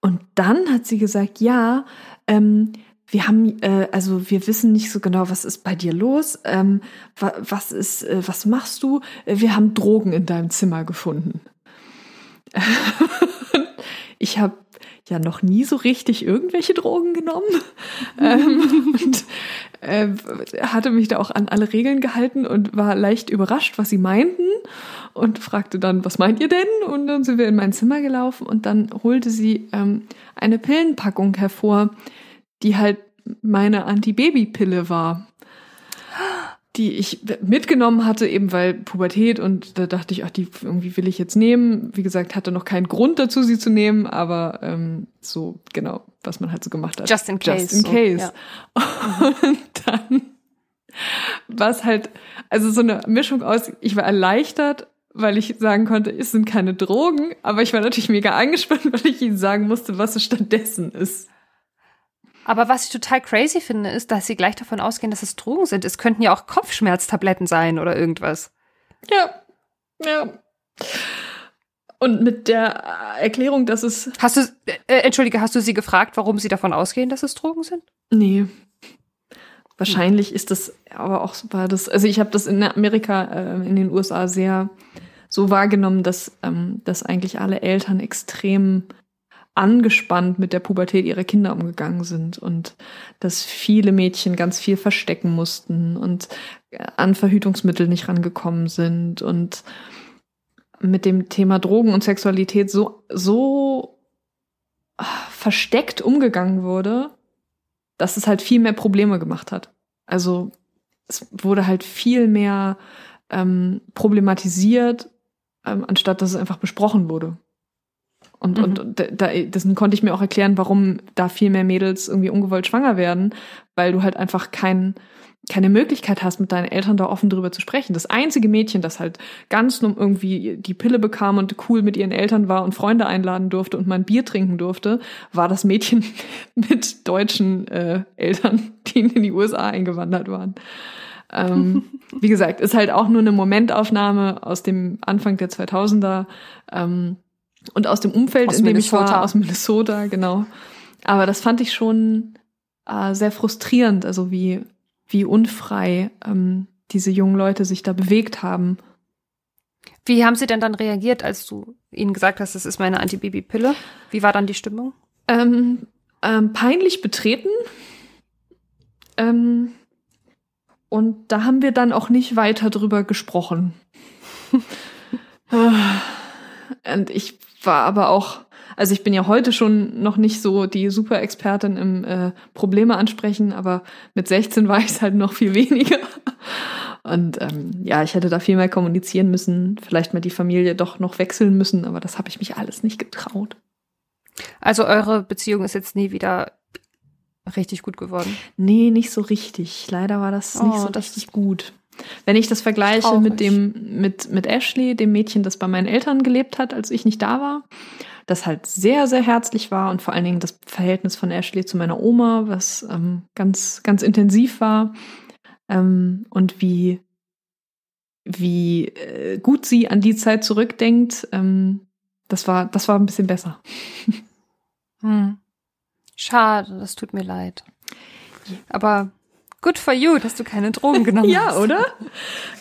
und dann hat sie gesagt, ja, ähm, wir haben, äh, also wir wissen nicht so genau, was ist bei dir los, ähm, wa was ist, äh, was machst du? Wir haben Drogen in deinem Zimmer gefunden. *laughs* ich habe ja noch nie so richtig irgendwelche Drogen genommen *laughs* ähm, und äh, hatte mich da auch an alle Regeln gehalten und war leicht überrascht, was sie meinten und fragte dann, was meint ihr denn? Und dann sind wir in mein Zimmer gelaufen und dann holte sie ähm, eine Pillenpackung hervor, die halt meine Antibabypille war die ich mitgenommen hatte, eben weil Pubertät und da dachte ich, ach, die irgendwie will ich jetzt nehmen. Wie gesagt, hatte noch keinen Grund dazu, sie zu nehmen, aber ähm, so genau, was man halt so gemacht hat. Just in case. Just in case. So, ja. *laughs* Und dann was halt, also so eine Mischung aus, ich war erleichtert, weil ich sagen konnte, es sind keine Drogen, aber ich war natürlich mega angespannt, *laughs* weil ich ihnen sagen musste, was es stattdessen ist. Aber was ich total crazy finde, ist, dass sie gleich davon ausgehen, dass es Drogen sind. Es könnten ja auch Kopfschmerztabletten sein oder irgendwas. Ja, ja. Und mit der Erklärung, dass es. Hast du, äh, entschuldige, hast du sie gefragt, warum sie davon ausgehen, dass es Drogen sind? Nee. Wahrscheinlich ist das, aber auch war das, also ich habe das in Amerika, äh, in den USA sehr so wahrgenommen, dass, ähm, dass eigentlich alle Eltern extrem angespannt mit der Pubertät ihrer Kinder umgegangen sind und dass viele Mädchen ganz viel verstecken mussten und äh, an Verhütungsmittel nicht rangekommen sind und mit dem Thema Drogen und Sexualität so, so ah, versteckt umgegangen wurde, dass es halt viel mehr Probleme gemacht hat. Also es wurde halt viel mehr ähm, problematisiert, ähm, anstatt dass es einfach besprochen wurde. Und, mhm. und da, das konnte ich mir auch erklären, warum da viel mehr Mädels irgendwie ungewollt schwanger werden, weil du halt einfach kein, keine Möglichkeit hast, mit deinen Eltern da offen drüber zu sprechen. Das einzige Mädchen, das halt ganz nur irgendwie die Pille bekam und cool mit ihren Eltern war und Freunde einladen durfte und mal ein Bier trinken durfte, war das Mädchen *laughs* mit deutschen äh, Eltern, die in die USA eingewandert waren. Ähm, *laughs* wie gesagt, ist halt auch nur eine Momentaufnahme aus dem Anfang der 2000er. Ähm, und aus dem Umfeld, aus in dem Minnesota. ich war, aus Minnesota, genau. Aber das fand ich schon äh, sehr frustrierend, also wie, wie unfrei ähm, diese jungen Leute sich da bewegt haben. Wie haben sie denn dann reagiert, als du ihnen gesagt hast, das ist meine Antibabypille? Wie war dann die Stimmung? Ähm, ähm, peinlich betreten. Ähm, und da haben wir dann auch nicht weiter drüber gesprochen. *laughs* und ich war aber auch, also ich bin ja heute schon noch nicht so die Super-Expertin im äh, Probleme ansprechen, aber mit 16 war ich es halt noch viel *laughs* weniger. Und ähm, ja, ich hätte da viel mehr kommunizieren müssen, vielleicht mal die Familie doch noch wechseln müssen, aber das habe ich mich alles nicht getraut. Also eure Beziehung ist jetzt nie wieder richtig gut geworden? Nee, nicht so richtig. Leider war das oh, nicht so das richtig gut. Wenn ich das vergleiche Traurig. mit dem, mit, mit Ashley, dem Mädchen, das bei meinen Eltern gelebt hat, als ich nicht da war, das halt sehr, sehr herzlich war und vor allen Dingen das Verhältnis von Ashley zu meiner Oma, was ähm, ganz, ganz intensiv war ähm, und wie, wie äh, gut sie an die Zeit zurückdenkt, ähm, das war, das war ein bisschen besser. Hm. Schade, das tut mir leid. Aber Good for you, dass du keine Drogen genommen *laughs* ja, hast. Ja, oder?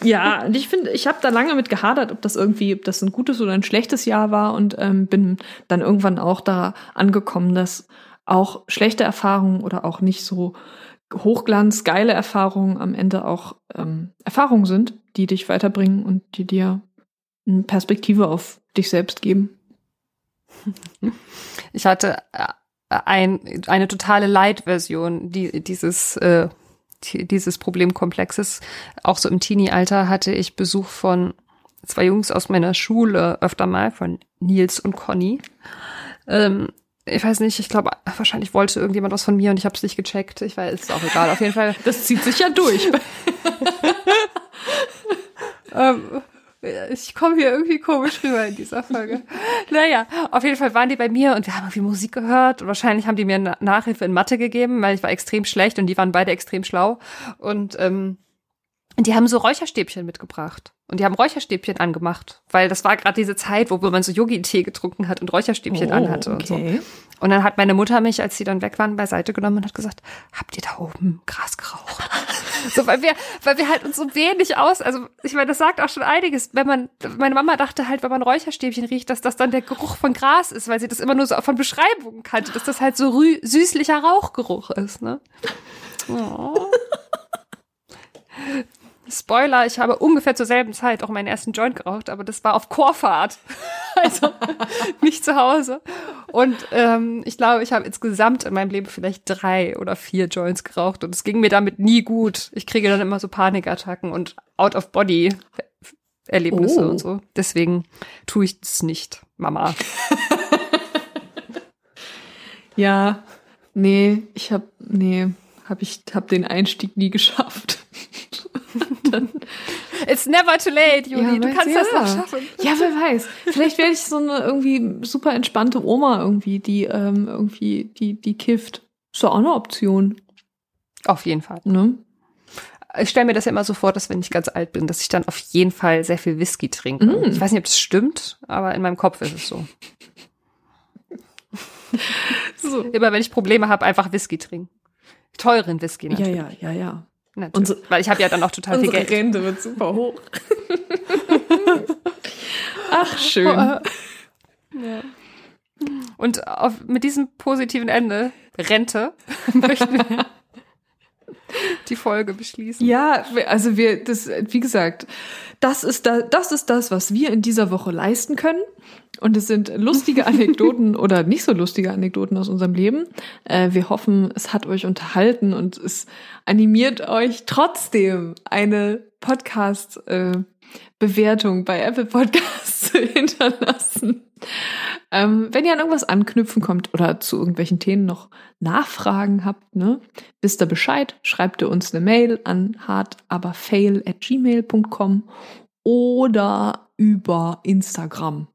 Ja, und ich finde, ich habe da lange mit gehadert, ob das irgendwie, ob das ein gutes oder ein schlechtes Jahr war und ähm, bin dann irgendwann auch da angekommen, dass auch schlechte Erfahrungen oder auch nicht so Hochglanz, geile Erfahrungen am Ende auch ähm, Erfahrungen sind, die dich weiterbringen und die dir eine Perspektive auf dich selbst geben. Ich hatte äh, ein, eine totale Light-Version die, dieses äh, dieses Problemkomplexes. Auch so im Teenie-Alter hatte ich Besuch von zwei Jungs aus meiner Schule öfter mal, von Nils und Conny. Ähm, ich weiß nicht, ich glaube, wahrscheinlich wollte irgendjemand was von mir und ich habe es nicht gecheckt. Ich weiß, ist auch egal. Auf jeden Fall. Das zieht sich ja durch. *laughs* ähm, Ich komme hier irgendwie komisch rüber in dieser Folge. *laughs* naja, auf jeden Fall waren die bei mir und wir haben irgendwie Musik gehört. Und wahrscheinlich haben die mir Nachhilfe in Mathe gegeben, weil ich war extrem schlecht und die waren beide extrem schlau. Und ähm, die haben so Räucherstäbchen mitgebracht. Und die haben Räucherstäbchen angemacht, weil das war gerade diese Zeit, wo man so Yogi-Tee getrunken hat und Räucherstäbchen oh, anhatte und okay. so. Und dann hat meine Mutter mich, als sie dann weg waren, beiseite genommen und hat gesagt, habt ihr da oben Gras geraucht? *laughs* so, weil wir, weil wir halt uns so wenig aus, also ich meine, das sagt auch schon einiges. Wenn man, meine Mama dachte halt, wenn man Räucherstäbchen riecht, dass das dann der Geruch von Gras ist, weil sie das immer nur so von Beschreibungen kannte, dass das halt so süßlicher Rauchgeruch ist, ne? *laughs* Oh. Spoiler, ich habe ungefähr zur selben Zeit auch meinen ersten Joint geraucht, aber das war auf Chorfahrt. *laughs* also nicht zu Hause. Und ähm, ich glaube, ich habe insgesamt in meinem Leben vielleicht drei oder vier Joints geraucht und es ging mir damit nie gut. Ich kriege dann immer so Panikattacken und Out-of-Body-Erlebnisse oh. und so. Deswegen tue ich das nicht, Mama. *laughs* ja, nee, ich habe, nee, habe ich, hab den Einstieg nie geschafft. It's never too late, Juli. Ja, du kannst ja. das noch schaffen. Ja, wer weiß. Vielleicht werde ich so eine irgendwie super entspannte Oma irgendwie, die ähm, irgendwie, die, die kifft. Ist doch auch eine Option. Auf jeden Fall. Ne? Ich stelle mir das ja immer so vor, dass wenn ich ganz alt bin, dass ich dann auf jeden Fall sehr viel Whisky trinke. Mm. Ich weiß nicht, ob das stimmt, aber in meinem Kopf ist es so. so. Immer wenn ich Probleme habe, einfach Whisky trinken. Teuren Whisky natürlich. Ja, ja, ja, ja. Natürlich. Unsere, Weil ich habe ja dann auch total viel Geld. Rente wird super hoch. *laughs* Ach, schön. Ja. Und auf, mit diesem positiven Ende, Rente, *laughs* möchten wir die Folge beschließen. Ja, also wir, das, wie gesagt, das ist da, das ist das, was wir in dieser Woche leisten können. Und es sind lustige *laughs* Anekdoten oder nicht so lustige Anekdoten aus unserem Leben. Äh, wir hoffen, es hat euch unterhalten und es animiert euch trotzdem eine Podcast-Bewertung äh, bei Apple Podcasts *laughs* zu hinterlassen. Ähm, wenn ihr an irgendwas anknüpfen kommt oder zu irgendwelchen Themen noch Nachfragen habt, ne, wisst ihr Bescheid, schreibt ihr uns eine Mail an hardaberfail at gmail.com oder über Instagram.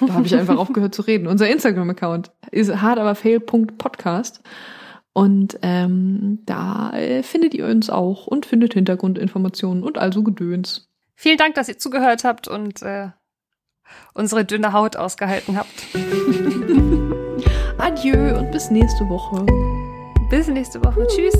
*laughs* Da habe ich einfach aufgehört zu reden. Unser Instagram-Account ist hardaberfail.podcast. Und ähm, da äh, findet ihr uns auch und findet Hintergrundinformationen und also Gedöns. Vielen Dank, dass ihr zugehört habt und äh, unsere dünne Haut ausgehalten habt. *laughs* Adieu und bis nächste Woche. Bis nächste Woche. Tschüss.